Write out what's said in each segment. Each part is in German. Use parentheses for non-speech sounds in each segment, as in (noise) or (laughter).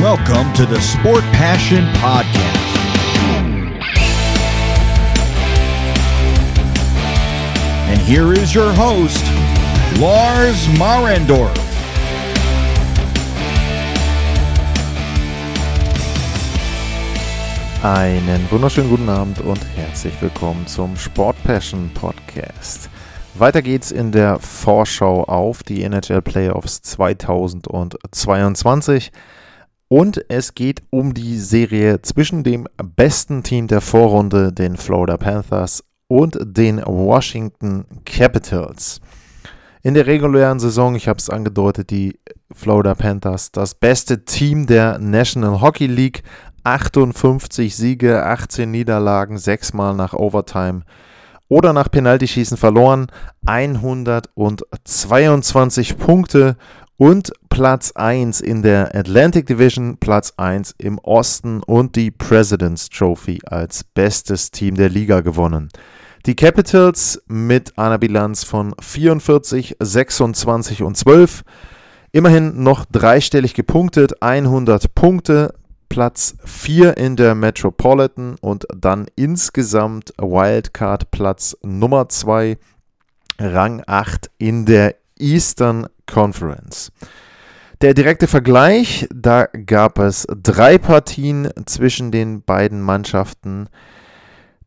Welcome to the Sport Passion Podcast. And here is your host, Lars Marendorf. Einen wunderschönen guten Abend und herzlich willkommen zum Sport Passion Podcast. Weiter geht's in der Vorschau auf die NHL Playoffs 2022 und es geht um die Serie zwischen dem besten Team der Vorrunde, den Florida Panthers, und den Washington Capitals. In der regulären Saison, ich habe es angedeutet, die Florida Panthers, das beste Team der National Hockey League, 58 Siege, 18 Niederlagen, 6 Mal nach Overtime oder nach Penaltyschießen verloren, 122 Punkte und Platz 1 in der Atlantic Division, Platz 1 im Osten und die President's Trophy als bestes Team der Liga gewonnen. Die Capitals mit einer Bilanz von 44, 26 und 12. Immerhin noch dreistellig gepunktet, 100 Punkte, Platz 4 in der Metropolitan und dann insgesamt Wildcard Platz Nummer 2, Rang 8 in der Eastern Conference. Der direkte Vergleich, da gab es drei Partien zwischen den beiden Mannschaften.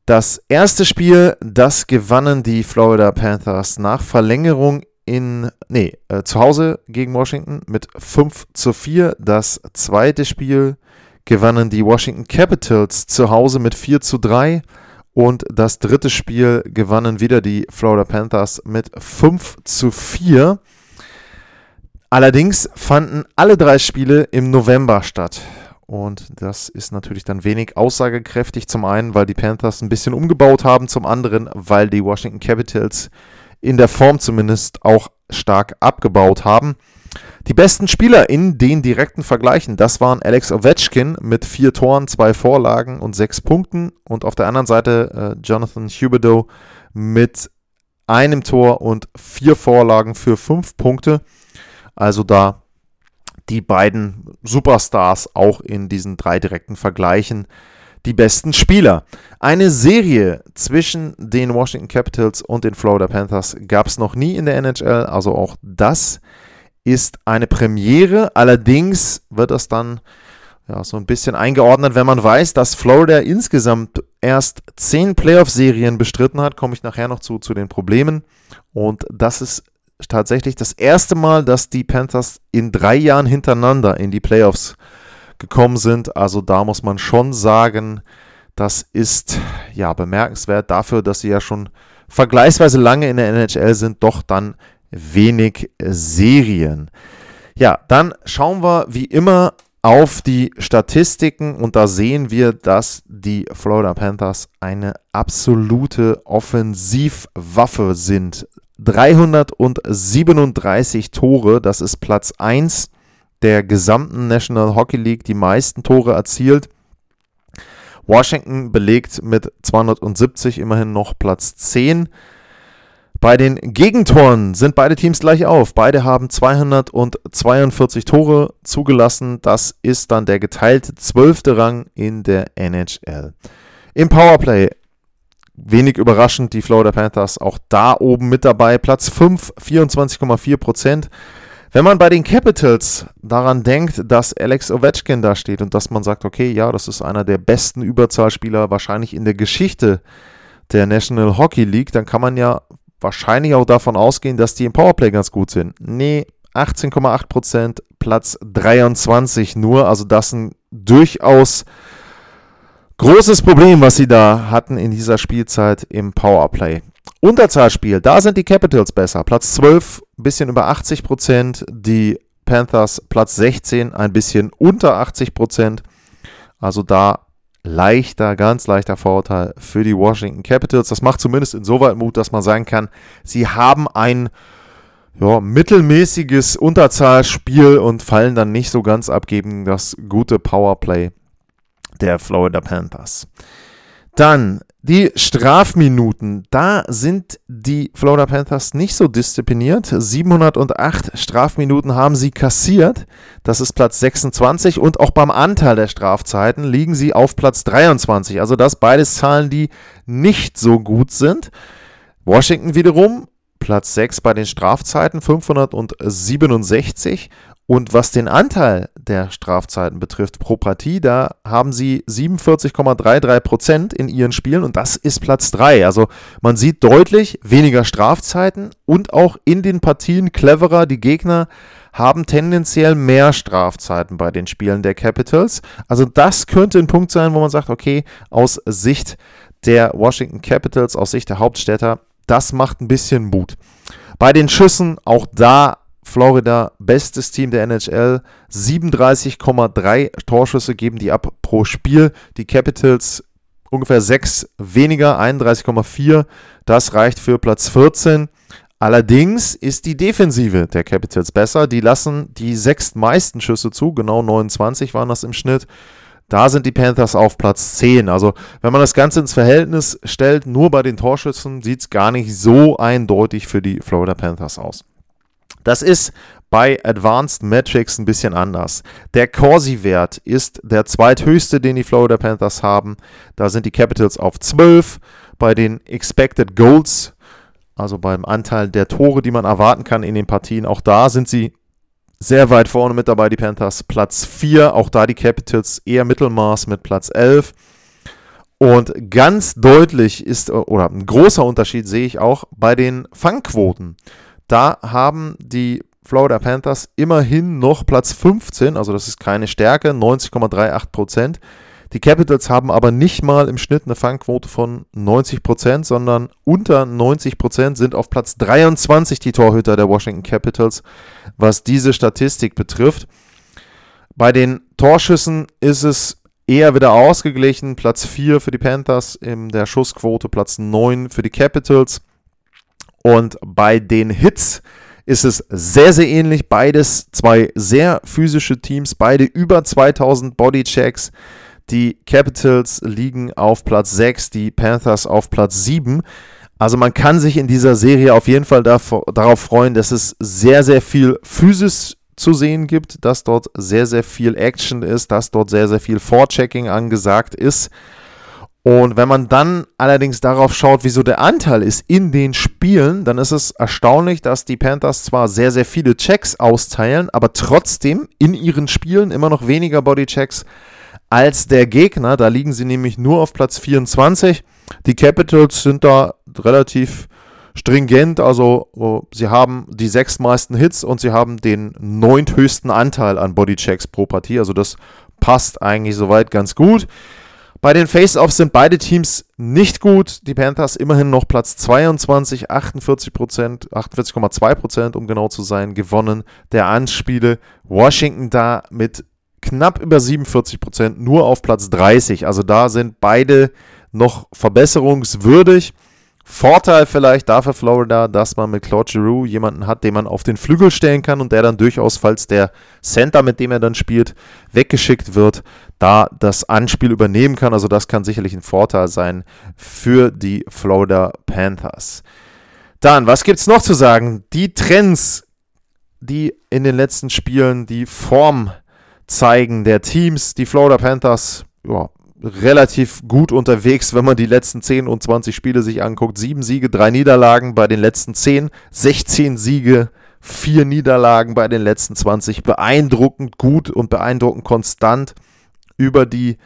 Das erste Spiel, das gewannen die Florida Panthers nach Verlängerung in, nee, äh, zu Hause gegen Washington mit 5 zu 4. Das zweite Spiel gewannen die Washington Capitals zu Hause mit 4 zu 3. Und das dritte Spiel gewannen wieder die Florida Panthers mit 5 zu 4. Allerdings fanden alle drei Spiele im November statt. Und das ist natürlich dann wenig aussagekräftig. Zum einen, weil die Panthers ein bisschen umgebaut haben, zum anderen, weil die Washington Capitals in der Form zumindest auch stark abgebaut haben. Die besten Spieler in den direkten Vergleichen, das waren Alex Ovechkin mit vier Toren, zwei Vorlagen und sechs Punkten und auf der anderen Seite äh, Jonathan Huberdeau mit einem Tor und vier Vorlagen für fünf Punkte. Also da die beiden Superstars auch in diesen drei direkten Vergleichen die besten Spieler. Eine Serie zwischen den Washington Capitals und den Florida Panthers gab es noch nie in der NHL, also auch das ist eine Premiere. Allerdings wird das dann ja, so ein bisschen eingeordnet, wenn man weiß, dass Florida insgesamt erst zehn Playoff-Serien bestritten hat. Komme ich nachher noch zu, zu den Problemen. Und das ist tatsächlich das erste Mal, dass die Panthers in drei Jahren hintereinander in die Playoffs gekommen sind. Also da muss man schon sagen, das ist ja bemerkenswert dafür, dass sie ja schon vergleichsweise lange in der NHL sind, doch dann wenig Serien. Ja, dann schauen wir wie immer auf die Statistiken und da sehen wir, dass die Florida Panthers eine absolute Offensivwaffe sind. 337 Tore, das ist Platz 1 der gesamten National Hockey League, die meisten Tore erzielt. Washington belegt mit 270 immerhin noch Platz 10. Bei den Gegentoren sind beide Teams gleich auf. Beide haben 242 Tore zugelassen. Das ist dann der geteilte zwölfte Rang in der NHL. Im Powerplay wenig überraschend die Florida Panthers auch da oben mit dabei. Platz 5, 24,4 Prozent. Wenn man bei den Capitals daran denkt, dass Alex Ovechkin da steht und dass man sagt, okay, ja, das ist einer der besten Überzahlspieler wahrscheinlich in der Geschichte der National Hockey League, dann kann man ja wahrscheinlich auch davon ausgehen, dass die im Powerplay ganz gut sind. Nee, 18,8%, Platz 23 nur. Also das ein durchaus großes Problem, was sie da hatten in dieser Spielzeit im Powerplay. Unterzahlspiel, da sind die Capitals besser. Platz 12, ein bisschen über 80%. Die Panthers Platz 16, ein bisschen unter 80%. Also da leichter, ganz leichter Vorteil für die Washington Capitals. Das macht zumindest insoweit Mut, dass man sagen kann, sie haben ein ja, mittelmäßiges Unterzahlspiel und fallen dann nicht so ganz ab gegen das gute Powerplay der Florida Panthers. Dann die Strafminuten. Da sind die Florida Panthers nicht so diszipliniert. 708 Strafminuten haben sie kassiert. Das ist Platz 26. Und auch beim Anteil der Strafzeiten liegen sie auf Platz 23. Also das beides Zahlen, die nicht so gut sind. Washington wiederum Platz 6 bei den Strafzeiten, 567 und was den Anteil der Strafzeiten betrifft pro Partie, da haben sie 47,33 Prozent in ihren Spielen und das ist Platz 3. Also man sieht deutlich weniger Strafzeiten und auch in den Partien cleverer. Die Gegner haben tendenziell mehr Strafzeiten bei den Spielen der Capitals. Also das könnte ein Punkt sein, wo man sagt, okay, aus Sicht der Washington Capitals, aus Sicht der Hauptstädter, das macht ein bisschen Mut. Bei den Schüssen, auch da Florida, bestes Team der NHL. 37,3 Torschüsse geben die ab pro Spiel. Die Capitals ungefähr 6 weniger, 31,4. Das reicht für Platz 14. Allerdings ist die Defensive der Capitals besser. Die lassen die sechs meisten Schüsse zu, genau 29 waren das im Schnitt. Da sind die Panthers auf Platz 10. Also, wenn man das Ganze ins Verhältnis stellt, nur bei den Torschüssen sieht es gar nicht so eindeutig für die Florida Panthers aus. Das ist bei Advanced Metrics ein bisschen anders. Der Corsi-Wert ist der zweithöchste, den die Florida Panthers haben. Da sind die Capitals auf 12. Bei den Expected Goals, also beim Anteil der Tore, die man erwarten kann in den Partien, auch da sind sie sehr weit vorne mit dabei, die Panthers. Platz 4, auch da die Capitals eher Mittelmaß mit Platz 11. Und ganz deutlich ist, oder ein großer Unterschied sehe ich auch bei den Fangquoten. Da haben die Florida Panthers immerhin noch Platz 15, also das ist keine Stärke, 90,38 Prozent. Die Capitals haben aber nicht mal im Schnitt eine Fangquote von 90 Prozent, sondern unter 90 Prozent sind auf Platz 23 die Torhüter der Washington Capitals, was diese Statistik betrifft. Bei den Torschüssen ist es eher wieder ausgeglichen. Platz 4 für die Panthers in der Schussquote, Platz 9 für die Capitals. Und bei den Hits ist es sehr, sehr ähnlich. Beides zwei sehr physische Teams, beide über 2000 Bodychecks. Die Capitals liegen auf Platz 6, die Panthers auf Platz 7. Also man kann sich in dieser Serie auf jeden Fall darauf freuen, dass es sehr, sehr viel Physis zu sehen gibt, dass dort sehr, sehr viel Action ist, dass dort sehr, sehr viel Vorchecking angesagt ist. Und wenn man dann allerdings darauf schaut, wieso der Anteil ist in den Spielen, dann ist es erstaunlich, dass die Panthers zwar sehr, sehr viele Checks austeilen, aber trotzdem in ihren Spielen immer noch weniger Bodychecks als der Gegner. Da liegen sie nämlich nur auf Platz 24. Die Capitals sind da relativ stringent, also sie haben die sechs meisten Hits und sie haben den neunthöchsten Anteil an Bodychecks pro Partie. Also das passt eigentlich soweit ganz gut. Bei den Face-Offs sind beide Teams nicht gut. Die Panthers immerhin noch Platz 22, 48% 48,2% um genau zu sein, gewonnen der Anspiele. Washington da mit knapp über 47% nur auf Platz 30. Also da sind beide noch verbesserungswürdig. Vorteil vielleicht dafür Florida, dass man mit Claude Giroux jemanden hat, den man auf den Flügel stellen kann und der dann durchaus, falls der Center, mit dem er dann spielt, weggeschickt wird, da das Anspiel übernehmen kann. Also das kann sicherlich ein Vorteil sein für die Florida Panthers. Dann, was gibt es noch zu sagen? Die Trends, die in den letzten Spielen die Form zeigen der Teams, die Florida Panthers, ja, relativ gut unterwegs, wenn man die letzten 10 und 20 Spiele sich anguckt. Sieben Siege, drei Niederlagen bei den letzten 10, 16 Siege, vier Niederlagen bei den letzten 20. Beeindruckend gut und beeindruckend konstant über die,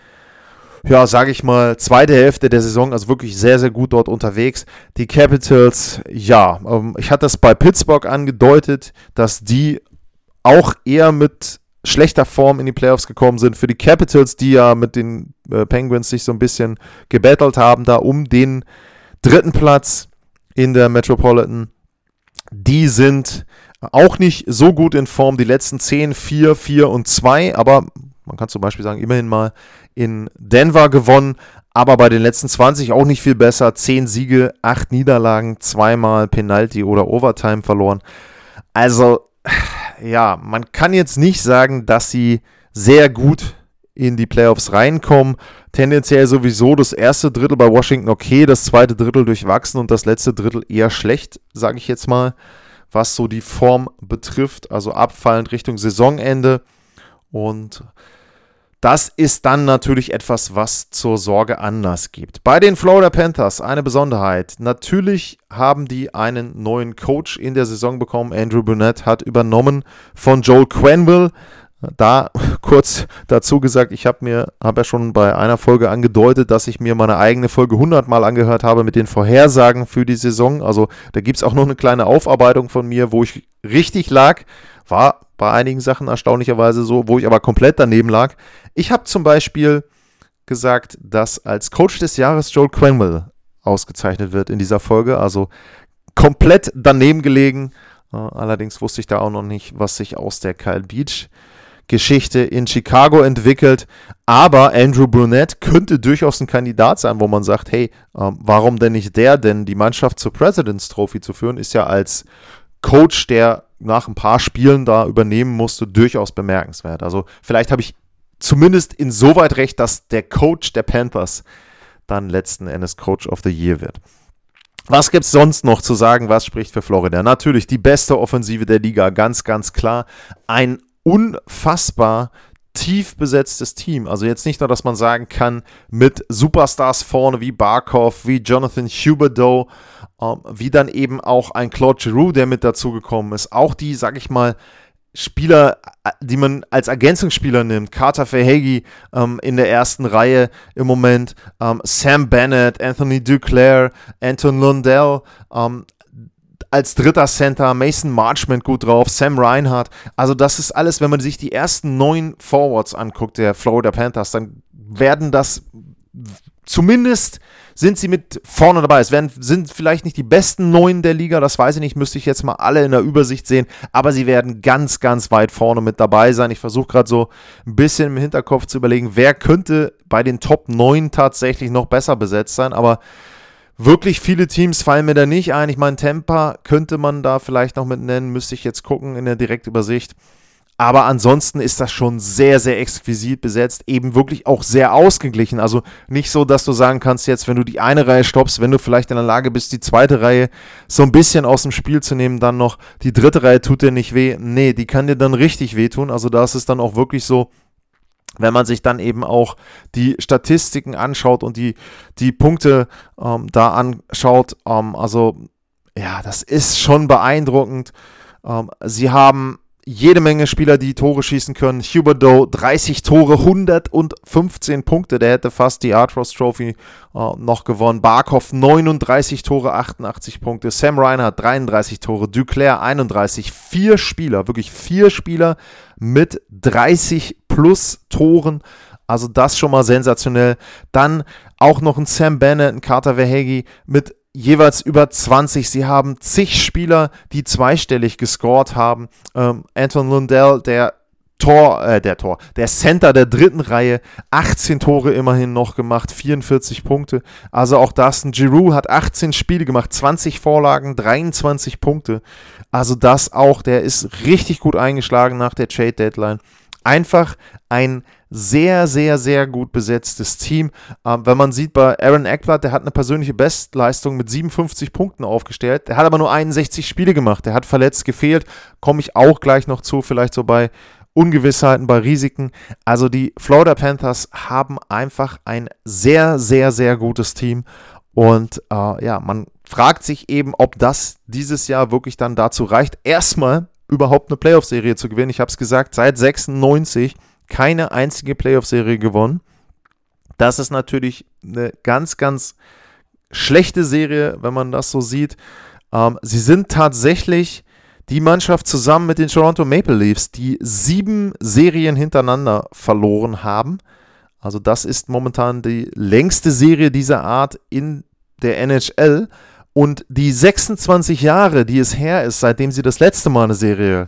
ja, sage ich mal, zweite Hälfte der Saison, also wirklich sehr, sehr gut dort unterwegs. Die Capitals, ja, ähm, ich hatte es bei Pittsburgh angedeutet, dass die auch eher mit schlechter Form in die Playoffs gekommen sind. Für die Capitals, die ja mit den äh, Penguins sich so ein bisschen gebettelt haben, da um den dritten Platz in der Metropolitan. Die sind auch nicht so gut in Form. Die letzten 10, 4, 4 und 2, aber man kann zum Beispiel sagen, immerhin mal in Denver gewonnen, aber bei den letzten 20 auch nicht viel besser. 10 Siege, 8 Niederlagen, zweimal Penalty oder Overtime verloren. Also ja, man kann jetzt nicht sagen, dass sie sehr gut in die Playoffs reinkommen. Tendenziell sowieso das erste Drittel bei Washington okay, das zweite Drittel durchwachsen und das letzte Drittel eher schlecht, sage ich jetzt mal, was so die Form betrifft, also abfallend Richtung Saisonende. Und das ist dann natürlich etwas, was zur Sorge Anlass gibt. Bei den Florida Panthers eine Besonderheit. Natürlich haben die einen neuen Coach in der Saison bekommen. Andrew Burnett hat übernommen von Joel Quenville. Da (laughs) kurz dazu gesagt, ich habe mir, habe ja schon bei einer Folge angedeutet, dass ich mir meine eigene Folge 100 Mal angehört habe mit den Vorhersagen für die Saison. Also da gibt es auch noch eine kleine Aufarbeitung von mir, wo ich richtig lag. War bei einigen Sachen erstaunlicherweise so, wo ich aber komplett daneben lag. Ich habe zum Beispiel gesagt, dass als Coach des Jahres Joel Quenwell ausgezeichnet wird in dieser Folge. Also komplett daneben gelegen. Äh, allerdings wusste ich da auch noch nicht, was sich aus der Kyle Beach Geschichte in Chicago entwickelt. Aber Andrew Brunette könnte durchaus ein Kandidat sein, wo man sagt, hey, ähm, warum denn nicht der? Denn die Mannschaft zur President's Trophy zu führen, ist ja als Coach, der nach ein paar Spielen da übernehmen musste, durchaus bemerkenswert. Also vielleicht habe ich zumindest insoweit recht, dass der Coach der Panthers dann letzten Endes Coach of the Year wird. Was gibt es sonst noch zu sagen? Was spricht für Florida? Natürlich die beste Offensive der Liga, ganz, ganz klar. Ein unfassbar tief besetztes Team. Also jetzt nicht nur, dass man sagen kann, mit Superstars vorne wie Barkov, wie Jonathan Huberdeau, ähm, wie dann eben auch ein Claude Giroux, der mit dazugekommen ist. Auch die, sag ich mal, Spieler, äh, die man als Ergänzungsspieler nimmt. Carter Verhegi ähm, in der ersten Reihe im Moment, ähm, Sam Bennett, Anthony Duclair, Anton Lundell, ähm, als dritter Center, Mason Marchment gut drauf, Sam Reinhardt. Also das ist alles, wenn man sich die ersten neun Forwards anguckt, der Florida Panthers, dann werden das zumindest sind sie mit vorne dabei. Es werden, sind vielleicht nicht die besten neun der Liga, das weiß ich nicht, müsste ich jetzt mal alle in der Übersicht sehen, aber sie werden ganz, ganz weit vorne mit dabei sein. Ich versuche gerade so ein bisschen im Hinterkopf zu überlegen, wer könnte bei den Top 9 tatsächlich noch besser besetzt sein, aber wirklich viele Teams fallen mir da nicht ein. Ich meine, Tampa könnte man da vielleicht noch mit nennen, müsste ich jetzt gucken in der Direktübersicht. Aber ansonsten ist das schon sehr, sehr exquisit besetzt, eben wirklich auch sehr ausgeglichen. Also nicht so, dass du sagen kannst, jetzt, wenn du die eine Reihe stoppst, wenn du vielleicht in der Lage bist, die zweite Reihe so ein bisschen aus dem Spiel zu nehmen, dann noch die dritte Reihe tut dir nicht weh. Nee, die kann dir dann richtig wehtun. Also da ist es dann auch wirklich so, wenn man sich dann eben auch die Statistiken anschaut und die, die Punkte ähm, da anschaut, ähm, also ja, das ist schon beeindruckend. Ähm, sie haben jede Menge Spieler, die Tore schießen können. Huberdo 30 Tore, 115 Punkte. Der hätte fast die Artros Trophy äh, noch gewonnen. Barkov 39 Tore, 88 Punkte. Sam Reinhardt 33 Tore. Duclair 31. Vier Spieler, wirklich vier Spieler mit 30 plus Toren. Also das schon mal sensationell. Dann auch noch ein Sam Bennett, ein Carter Verhegi mit jeweils über 20. Sie haben zig Spieler, die zweistellig gescored haben. Ähm, Anton Lundell, der Tor, äh, der Tor, der Center der dritten Reihe, 18 Tore immerhin noch gemacht, 44 Punkte. Also auch Dustin Giroux hat 18 Spiele gemacht, 20 Vorlagen, 23 Punkte. Also das auch, der ist richtig gut eingeschlagen nach der Trade Deadline. Einfach ein sehr, sehr, sehr gut besetztes Team. Ähm, wenn man sieht, bei Aaron Eckblatt, der hat eine persönliche Bestleistung mit 57 Punkten aufgestellt. Der hat aber nur 61 Spiele gemacht. Der hat verletzt, gefehlt. Komme ich auch gleich noch zu, vielleicht so bei Ungewissheiten, bei Risiken. Also die Florida Panthers haben einfach ein sehr, sehr, sehr gutes Team. Und äh, ja, man fragt sich eben, ob das dieses Jahr wirklich dann dazu reicht, erstmal überhaupt eine Playoff-Serie zu gewinnen. Ich habe es gesagt, seit 96 keine einzige Playoff-Serie gewonnen. Das ist natürlich eine ganz, ganz schlechte Serie, wenn man das so sieht. Ähm, sie sind tatsächlich die Mannschaft zusammen mit den Toronto Maple Leafs, die sieben Serien hintereinander verloren haben. Also das ist momentan die längste Serie dieser Art in der NHL. Und die 26 Jahre, die es her ist, seitdem sie das letzte Mal eine Serie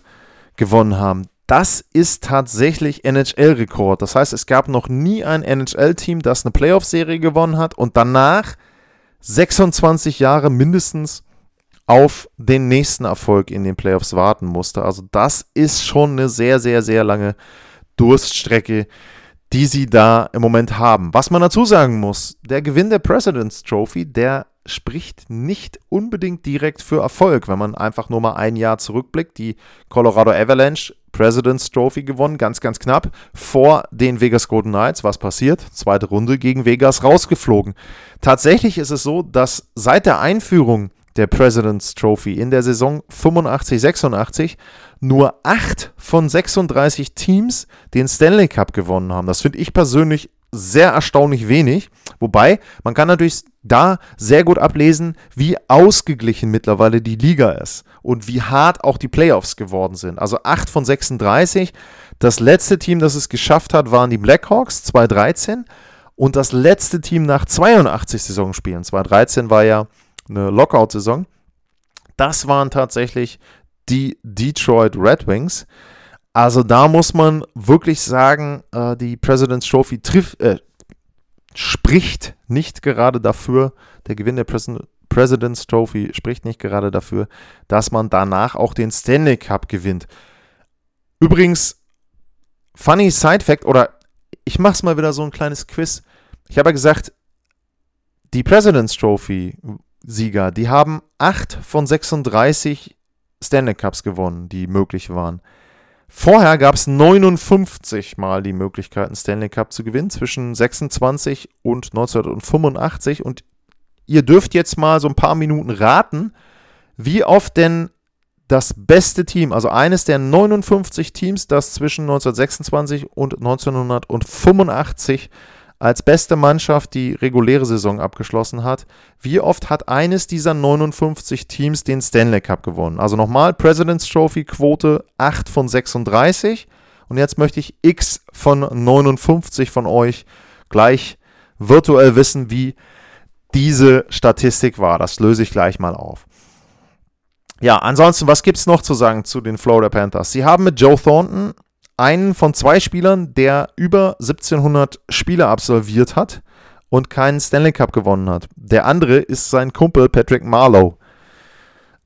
gewonnen haben, das ist tatsächlich NHL-Rekord. Das heißt, es gab noch nie ein NHL-Team, das eine Playoff-Serie gewonnen hat und danach 26 Jahre mindestens auf den nächsten Erfolg in den Playoffs warten musste. Also das ist schon eine sehr, sehr, sehr lange Durststrecke, die sie da im Moment haben. Was man dazu sagen muss, der Gewinn der President's Trophy, der spricht nicht unbedingt direkt für Erfolg, wenn man einfach nur mal ein Jahr zurückblickt. Die Colorado Avalanche President's Trophy gewonnen, ganz, ganz knapp, vor den Vegas Golden Knights. Was passiert? Zweite Runde gegen Vegas rausgeflogen. Tatsächlich ist es so, dass seit der Einführung der President's Trophy in der Saison 85-86 nur 8 von 36 Teams den Stanley Cup gewonnen haben. Das finde ich persönlich sehr erstaunlich wenig. Wobei, man kann natürlich da sehr gut ablesen, wie ausgeglichen mittlerweile die Liga ist und wie hart auch die Playoffs geworden sind. Also 8 von 36. Das letzte Team, das es geschafft hat, waren die Blackhawks 2013. Und das letzte Team nach 82 Saisonspielen, 2013 war ja eine Lockout-Saison. Das waren tatsächlich die Detroit Red Wings. Also da muss man wirklich sagen, äh, die President's Trophy trifft, äh, spricht nicht gerade dafür, der Gewinn der Pres President's Trophy spricht nicht gerade dafür, dass man danach auch den Stanley Cup gewinnt. Übrigens, funny Side Fact, oder ich mach's mal wieder so ein kleines Quiz. Ich habe ja gesagt, die President's Trophy Sieger. Die haben 8 von 36 Stanley Cups gewonnen, die möglich waren. Vorher gab es 59 Mal die Möglichkeit, einen Stanley Cup zu gewinnen, zwischen 26 und 1985. Und ihr dürft jetzt mal so ein paar Minuten raten, wie oft denn das beste Team, also eines der 59 Teams, das zwischen 1926 und 1985 als beste Mannschaft die reguläre Saison abgeschlossen hat. Wie oft hat eines dieser 59 Teams den Stanley Cup gewonnen? Also nochmal, President's Trophy Quote 8 von 36. Und jetzt möchte ich X von 59 von euch gleich virtuell wissen, wie diese Statistik war. Das löse ich gleich mal auf. Ja, ansonsten, was gibt es noch zu sagen zu den Florida Panthers? Sie haben mit Joe Thornton einen von zwei Spielern, der über 1700 Spiele absolviert hat und keinen Stanley Cup gewonnen hat. Der andere ist sein Kumpel Patrick Marlowe.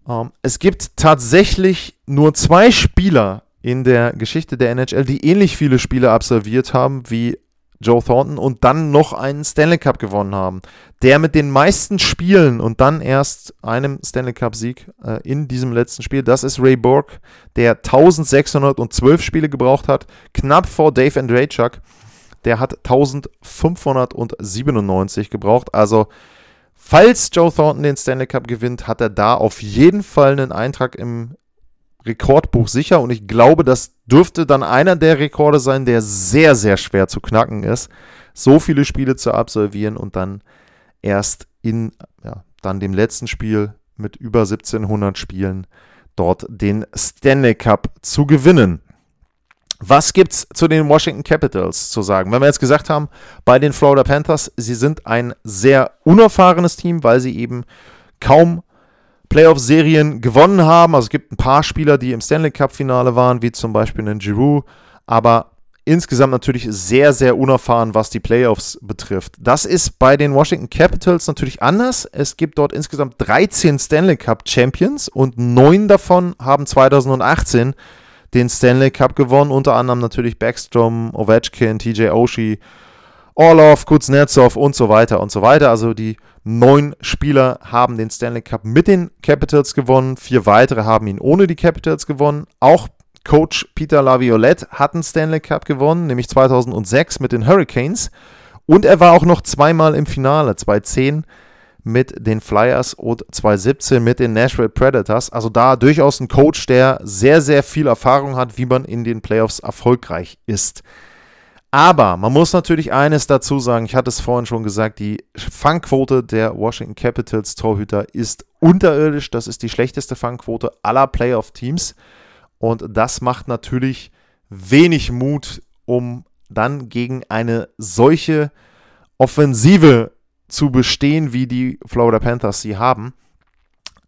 Ähm, es gibt tatsächlich nur zwei Spieler in der Geschichte der NHL, die ähnlich viele Spiele absolviert haben wie Joe Thornton und dann noch einen Stanley Cup gewonnen haben. Der mit den meisten Spielen und dann erst einem Stanley Cup-Sieg äh, in diesem letzten Spiel, das ist Ray Borg, der 1612 Spiele gebraucht hat, knapp vor Dave Andrachuk. Der hat 1597 gebraucht. Also, falls Joe Thornton den Stanley Cup gewinnt, hat er da auf jeden Fall einen Eintrag im Rekordbuch sicher und ich glaube, das dürfte dann einer der Rekorde sein, der sehr, sehr schwer zu knacken ist, so viele Spiele zu absolvieren und dann erst in ja, dann dem letzten Spiel mit über 1700 Spielen dort den Stanley Cup zu gewinnen. Was gibt's zu den Washington Capitals zu sagen? Wenn wir jetzt gesagt haben, bei den Florida Panthers, sie sind ein sehr unerfahrenes Team, weil sie eben kaum Playoff-Serien gewonnen haben. Also es gibt ein paar Spieler, die im Stanley Cup-Finale waren, wie zum Beispiel einen Giroux, aber insgesamt natürlich sehr, sehr unerfahren, was die Playoffs betrifft. Das ist bei den Washington Capitals natürlich anders. Es gibt dort insgesamt 13 Stanley Cup Champions und neun davon haben 2018 den Stanley Cup gewonnen, unter anderem natürlich Backstrom, Ovechkin, TJ Oshie, Orlov, Kuznetsov und so weiter und so weiter. Also die neun Spieler haben den Stanley Cup mit den Capitals gewonnen. Vier weitere haben ihn ohne die Capitals gewonnen. Auch Coach Peter Laviolette hat einen Stanley Cup gewonnen, nämlich 2006 mit den Hurricanes. Und er war auch noch zweimal im Finale, 2010 mit den Flyers und 2017 mit den Nashville Predators. Also da durchaus ein Coach, der sehr, sehr viel Erfahrung hat, wie man in den Playoffs erfolgreich ist. Aber man muss natürlich eines dazu sagen, ich hatte es vorhin schon gesagt, die Fangquote der Washington Capitals Torhüter ist unterirdisch. Das ist die schlechteste Fangquote aller Playoff-Teams. Und das macht natürlich wenig Mut, um dann gegen eine solche Offensive zu bestehen, wie die Florida Panthers sie haben.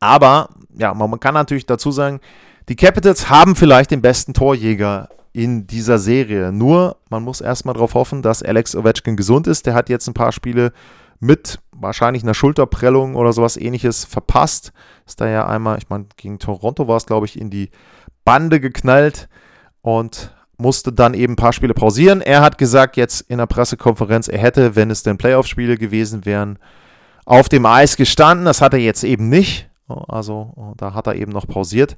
Aber, ja, man kann natürlich dazu sagen, die Capitals haben vielleicht den besten Torjäger in dieser Serie. Nur, man muss erstmal darauf hoffen, dass Alex Ovechkin gesund ist. Der hat jetzt ein paar Spiele mit wahrscheinlich einer Schulterprellung oder sowas ähnliches verpasst. Ist da ja einmal, ich meine, gegen Toronto war es, glaube ich, in die Bande geknallt. Und musste dann eben ein paar Spiele pausieren. Er hat gesagt jetzt in der Pressekonferenz, er hätte, wenn es denn Playoff-Spiele gewesen wären, auf dem Eis gestanden. Das hat er jetzt eben nicht. Also da hat er eben noch pausiert.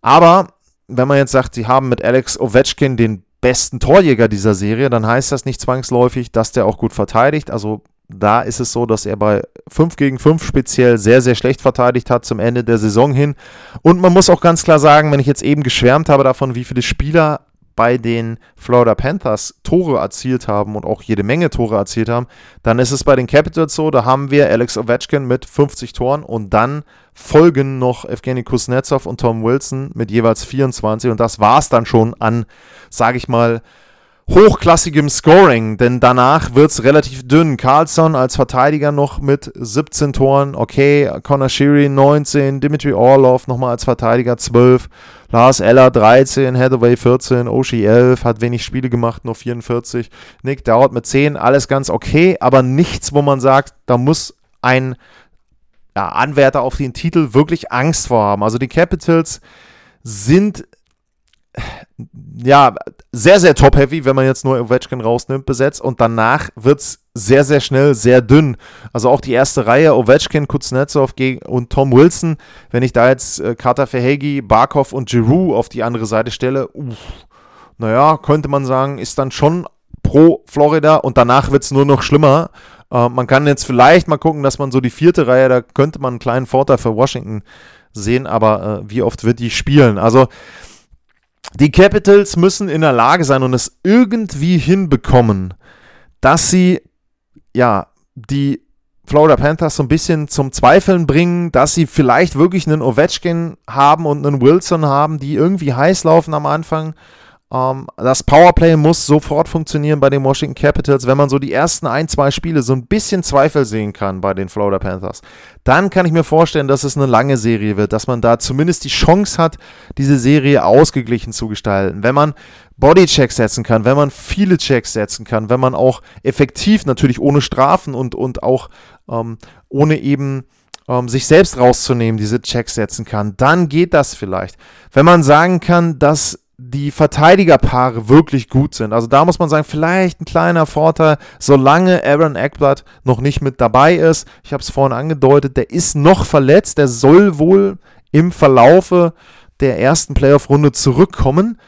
Aber wenn man jetzt sagt, sie haben mit Alex Ovechkin den besten Torjäger dieser Serie, dann heißt das nicht zwangsläufig, dass der auch gut verteidigt. Also da ist es so, dass er bei 5 gegen 5 speziell sehr, sehr schlecht verteidigt hat zum Ende der Saison hin. Und man muss auch ganz klar sagen, wenn ich jetzt eben geschwärmt habe davon, wie viele Spieler bei den Florida Panthers Tore erzielt haben und auch jede Menge Tore erzielt haben, dann ist es bei den Capitals so, da haben wir Alex Ovechkin mit 50 Toren und dann folgen noch Evgeny Kuznetsov und Tom Wilson mit jeweils 24 und das war es dann schon an, sage ich mal, hochklassigem Scoring, denn danach wird es relativ dünn. Carlson als Verteidiger noch mit 17 Toren, okay, Connor Sheary 19, Dimitri Orlov nochmal als Verteidiger 12, Lars Eller 13, Hathaway 14, Oshie 11, hat wenig Spiele gemacht, nur 44, Nick Dowd mit 10, alles ganz okay, aber nichts, wo man sagt, da muss ein ja, Anwärter auf den Titel wirklich Angst vor haben. Also die Capitals sind ja, sehr, sehr top-heavy, wenn man jetzt nur Ovechkin rausnimmt, besetzt. Und danach wird es sehr, sehr schnell sehr dünn. Also auch die erste Reihe, Ovechkin, Kuznetsov und Tom Wilson. Wenn ich da jetzt äh, Carter Verhegi, Barkov und Giroux auf die andere Seite stelle, uff, naja, könnte man sagen, ist dann schon pro Florida. Und danach wird es nur noch schlimmer. Äh, man kann jetzt vielleicht mal gucken, dass man so die vierte Reihe, da könnte man einen kleinen Vorteil für Washington sehen. Aber äh, wie oft wird die spielen? Also die Capitals müssen in der Lage sein und es irgendwie hinbekommen, dass sie ja die Florida Panthers so ein bisschen zum Zweifeln bringen, dass sie vielleicht wirklich einen Ovechkin haben und einen Wilson haben, die irgendwie heiß laufen am Anfang ähm, das Powerplay muss sofort funktionieren bei den Washington Capitals. Wenn man so die ersten ein, zwei Spiele so ein bisschen Zweifel sehen kann bei den Florida Panthers, dann kann ich mir vorstellen, dass es eine lange Serie wird, dass man da zumindest die Chance hat, diese Serie ausgeglichen zu gestalten. Wenn man Bodychecks setzen kann, wenn man viele Checks setzen kann, wenn man auch effektiv natürlich ohne Strafen und, und auch ähm, ohne eben ähm, sich selbst rauszunehmen, diese Checks setzen kann, dann geht das vielleicht. Wenn man sagen kann, dass die Verteidigerpaare wirklich gut sind. Also da muss man sagen, vielleicht ein kleiner Vorteil, solange Aaron Eckblatt noch nicht mit dabei ist. Ich habe es vorhin angedeutet, der ist noch verletzt, der soll wohl im Verlaufe der ersten Playoff-Runde zurückkommen.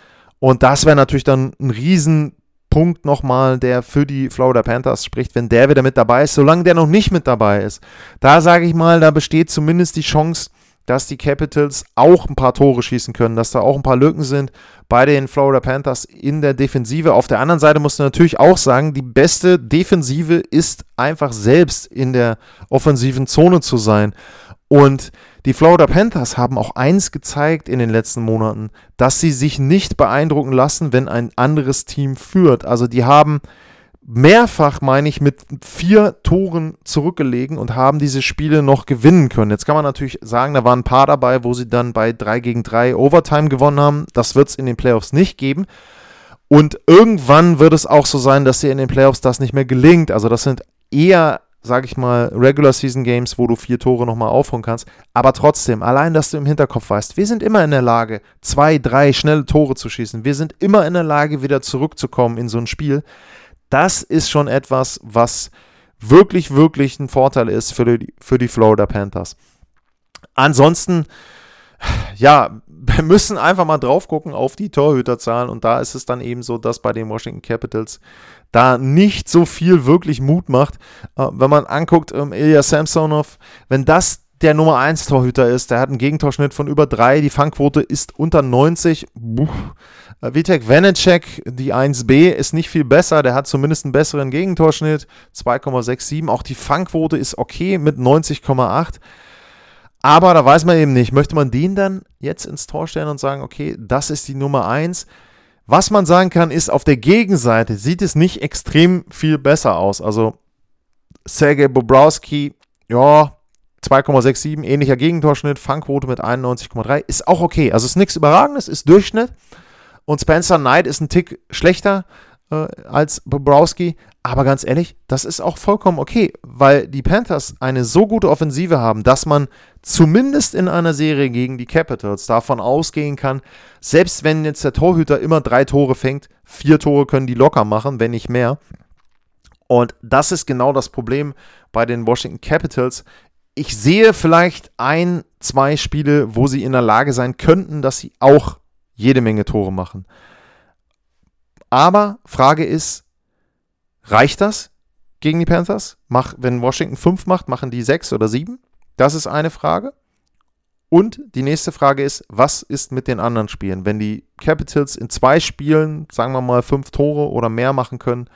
Und das wäre natürlich dann ein Riesenpunkt nochmal, der für die Florida Panthers spricht, wenn der wieder mit dabei ist. Solange der noch nicht mit dabei ist, da sage ich mal, da besteht zumindest die Chance, dass die Capitals auch ein paar Tore schießen können, dass da auch ein paar Lücken sind bei den Florida Panthers in der Defensive. Auf der anderen Seite musst du natürlich auch sagen, die beste Defensive ist einfach selbst in der offensiven Zone zu sein. Und die Florida Panthers haben auch eins gezeigt in den letzten Monaten, dass sie sich nicht beeindrucken lassen, wenn ein anderes Team führt. Also die haben mehrfach, meine ich, mit vier Toren zurückgelegen und haben diese Spiele noch gewinnen können. Jetzt kann man natürlich sagen, da waren ein paar dabei, wo sie dann bei 3 gegen 3 Overtime gewonnen haben. Das wird es in den Playoffs nicht geben. Und irgendwann wird es auch so sein, dass dir in den Playoffs das nicht mehr gelingt. Also das sind eher, sage ich mal, Regular Season Games, wo du vier Tore nochmal aufholen kannst. Aber trotzdem, allein, dass du im Hinterkopf weißt, wir sind immer in der Lage, zwei, drei schnelle Tore zu schießen. Wir sind immer in der Lage, wieder zurückzukommen in so ein Spiel das ist schon etwas, was wirklich, wirklich ein Vorteil ist für die, für die Florida Panthers. Ansonsten, ja, wir müssen einfach mal drauf gucken auf die Torhüterzahlen und da ist es dann eben so, dass bei den Washington Capitals da nicht so viel wirklich Mut macht. Äh, wenn man anguckt, ähm, Ilya Samsonov, wenn das der Nummer 1 Torhüter ist, der hat einen Gegentorschnitt von über 3, die Fangquote ist unter 90. Buh. Äh, Vitek Vanacek, die 1B, ist nicht viel besser. Der hat zumindest einen besseren Gegentorschnitt. 2,67. Auch die Fangquote ist okay mit 90,8. Aber da weiß man eben nicht, möchte man den dann jetzt ins Tor stellen und sagen, okay, das ist die Nummer 1. Was man sagen kann, ist, auf der Gegenseite sieht es nicht extrem viel besser aus. Also Sergei Bobrowski, ja, 2,67, ähnlicher Gegentorschnitt, Fangquote mit 91,3, ist auch okay. Also ist nichts Überragendes, ist Durchschnitt. Und Spencer Knight ist ein Tick schlechter äh, als Bobrowski, Aber ganz ehrlich, das ist auch vollkommen okay, weil die Panthers eine so gute Offensive haben, dass man zumindest in einer Serie gegen die Capitals davon ausgehen kann, selbst wenn jetzt der Torhüter immer drei Tore fängt, vier Tore können die locker machen, wenn nicht mehr. Und das ist genau das Problem bei den Washington Capitals. Ich sehe vielleicht ein, zwei Spiele, wo sie in der Lage sein könnten, dass sie auch jede Menge Tore machen. Aber Frage ist, reicht das gegen die Panthers? Mach, wenn Washington 5 macht, machen die 6 oder 7? Das ist eine Frage. Und die nächste Frage ist, was ist mit den anderen Spielen? Wenn die Capitals in zwei Spielen, sagen wir mal, fünf Tore oder mehr machen können,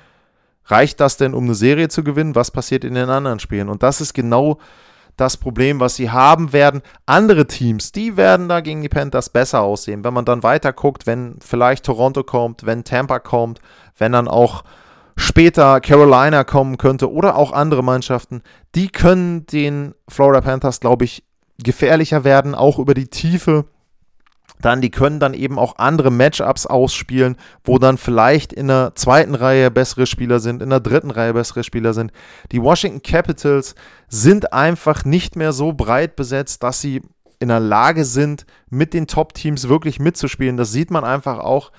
reicht das denn, um eine Serie zu gewinnen? Was passiert in den anderen Spielen? Und das ist genau das Problem, was sie haben werden. Andere Teams, die werden da gegen die Panthers besser aussehen. Wenn man dann weiter guckt, wenn vielleicht Toronto kommt, wenn Tampa kommt, wenn dann auch später Carolina kommen könnte oder auch andere Mannschaften, die können den Florida Panthers, glaube ich, gefährlicher werden, auch über die Tiefe dann, die können dann eben auch andere Matchups ausspielen, wo dann vielleicht in der zweiten Reihe bessere Spieler sind, in der dritten Reihe bessere Spieler sind. Die Washington Capitals sind einfach nicht mehr so breit besetzt, dass sie in der Lage sind, mit den Top-Teams wirklich mitzuspielen. Das sieht man einfach auch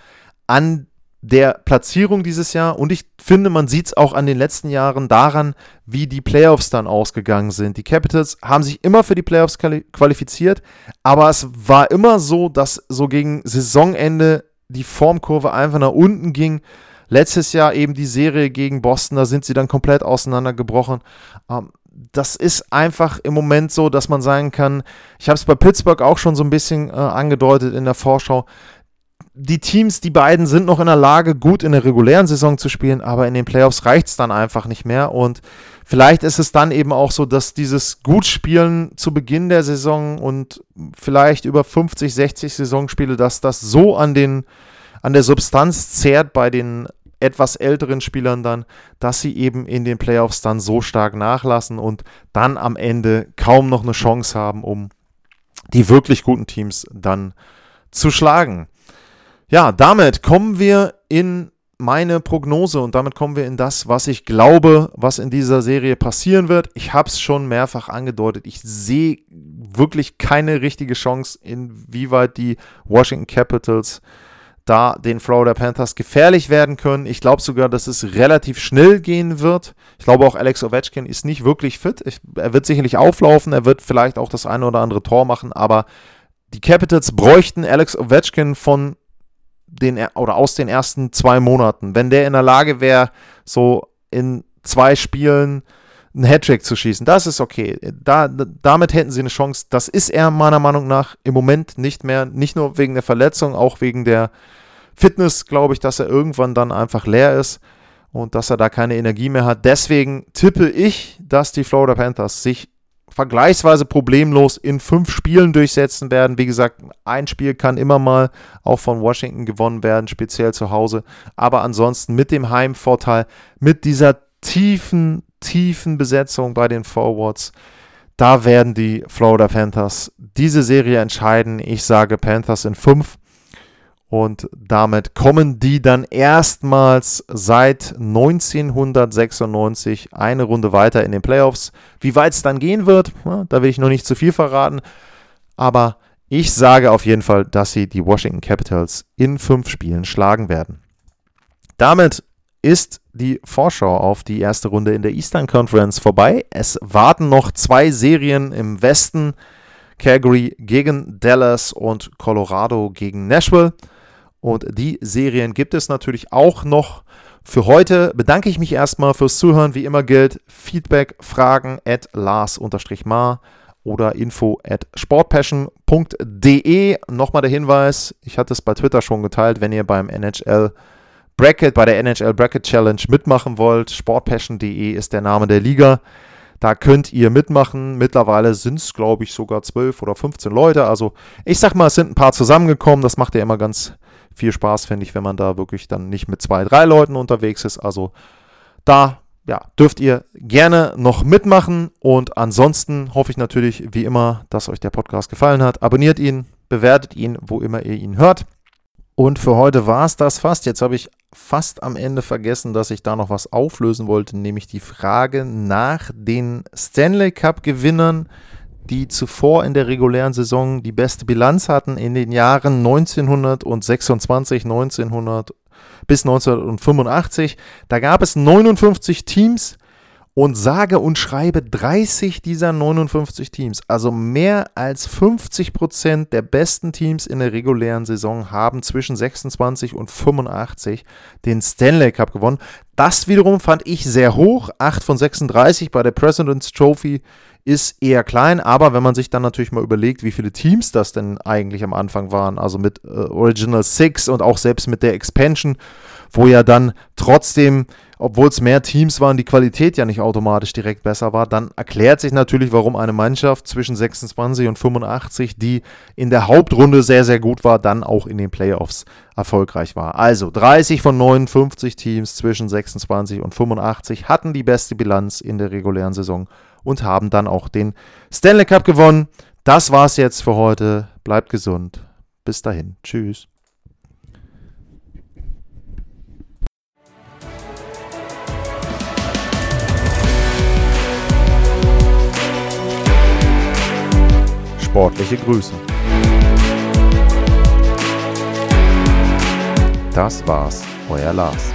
an der Platzierung dieses Jahr und ich finde, man sieht es auch an den letzten Jahren daran, wie die Playoffs dann ausgegangen sind. Die Capitals haben sich immer für die Playoffs qualifiziert, aber es war immer so, dass so gegen Saisonende die Formkurve einfach nach unten ging. Letztes Jahr eben die Serie gegen Boston, da sind sie dann komplett auseinandergebrochen. Ähm, das ist einfach im Moment so, dass man sagen kann, ich habe es bei Pittsburgh auch schon so ein bisschen äh, angedeutet in der Vorschau, die Teams, die beiden sind noch in der Lage, gut in der regulären Saison zu spielen, aber in den Playoffs reicht es dann einfach nicht mehr. Und vielleicht ist es dann eben auch so, dass dieses Gutspielen zu Beginn der Saison und vielleicht über 50, 60 Saisonspiele, dass das so an, den, an der Substanz zehrt bei den etwas älteren Spielern dann, dass sie eben in den Playoffs dann so stark nachlassen und dann am Ende kaum noch eine Chance haben, um die wirklich guten Teams dann zu schlagen. Ja, damit kommen wir in meine Prognose und damit kommen wir in das, was ich glaube, was in dieser Serie passieren wird. Ich habe es schon mehrfach angedeutet. Ich sehe wirklich keine richtige Chance, inwieweit die Washington Capitals da den Florida Panthers gefährlich werden können. Ich glaube sogar, dass es relativ schnell gehen wird. Ich glaube auch Alex Ovechkin ist nicht wirklich fit. Ich, er wird sicherlich auflaufen, er wird vielleicht auch das eine oder andere Tor machen, aber die Capitals bräuchten Alex Ovechkin von den oder aus den ersten zwei Monaten, wenn der in der Lage wäre, so in zwei Spielen einen Hattrick zu schießen, das ist okay. Da, damit hätten sie eine Chance. Das ist er meiner Meinung nach im Moment nicht mehr, nicht nur wegen der Verletzung, auch wegen der Fitness, glaube ich, dass er irgendwann dann einfach leer ist und dass er da keine Energie mehr hat. Deswegen tippe ich, dass die Florida Panthers sich vergleichsweise problemlos in fünf Spielen durchsetzen werden. Wie gesagt, ein Spiel kann immer mal auch von Washington gewonnen werden, speziell zu Hause. Aber ansonsten mit dem Heimvorteil, mit dieser tiefen, tiefen Besetzung bei den Forwards, da werden die Florida Panthers diese Serie entscheiden. Ich sage Panthers in fünf. Und damit kommen die dann erstmals seit 1996 eine Runde weiter in den Playoffs. Wie weit es dann gehen wird, da will ich noch nicht zu viel verraten. Aber ich sage auf jeden Fall, dass sie die Washington Capitals in fünf Spielen schlagen werden. Damit ist die Vorschau auf die erste Runde in der Eastern Conference vorbei. Es warten noch zwei Serien im Westen. Calgary gegen Dallas und Colorado gegen Nashville. Und die Serien gibt es natürlich auch noch. Für heute bedanke ich mich erstmal fürs Zuhören. Wie immer gilt Feedback, Fragen at Lars-Mar oder info at sportpassion.de. Nochmal der Hinweis, ich hatte es bei Twitter schon geteilt, wenn ihr beim NHL Bracket, bei der NHL Bracket Challenge mitmachen wollt, sportpassion.de ist der Name der Liga. Da könnt ihr mitmachen. Mittlerweile sind es, glaube ich, sogar 12 oder 15 Leute. Also ich sag mal, es sind ein paar zusammengekommen. Das macht ja immer ganz viel Spaß, finde ich, wenn man da wirklich dann nicht mit zwei, drei Leuten unterwegs ist. Also da ja, dürft ihr gerne noch mitmachen. Und ansonsten hoffe ich natürlich, wie immer, dass euch der Podcast gefallen hat. Abonniert ihn, bewertet ihn, wo immer ihr ihn hört. Und für heute war es das fast. Jetzt habe ich fast am Ende vergessen, dass ich da noch was auflösen wollte, nämlich die Frage nach den Stanley Cup-Gewinnern, die zuvor in der regulären Saison die beste Bilanz hatten in den Jahren 1926, 1900 bis 1985. Da gab es 59 Teams und sage und schreibe 30 dieser 59 Teams, also mehr als 50 Prozent der besten Teams in der regulären Saison haben zwischen 26 und 85 den Stanley Cup gewonnen. Das wiederum fand ich sehr hoch. 8 von 36 bei der President's Trophy ist eher klein, aber wenn man sich dann natürlich mal überlegt, wie viele Teams das denn eigentlich am Anfang waren, also mit äh, Original Six und auch selbst mit der Expansion, wo ja dann trotzdem obwohl es mehr Teams waren, die Qualität ja nicht automatisch direkt besser war, dann erklärt sich natürlich, warum eine Mannschaft zwischen 26 und 85, die in der Hauptrunde sehr, sehr gut war, dann auch in den Playoffs erfolgreich war. Also 30 von 59 Teams zwischen 26 und 85 hatten die beste Bilanz in der regulären Saison und haben dann auch den Stanley Cup gewonnen. Das war's jetzt für heute. Bleibt gesund. Bis dahin. Tschüss. Sportliche Grüße. Das war's, euer Lars.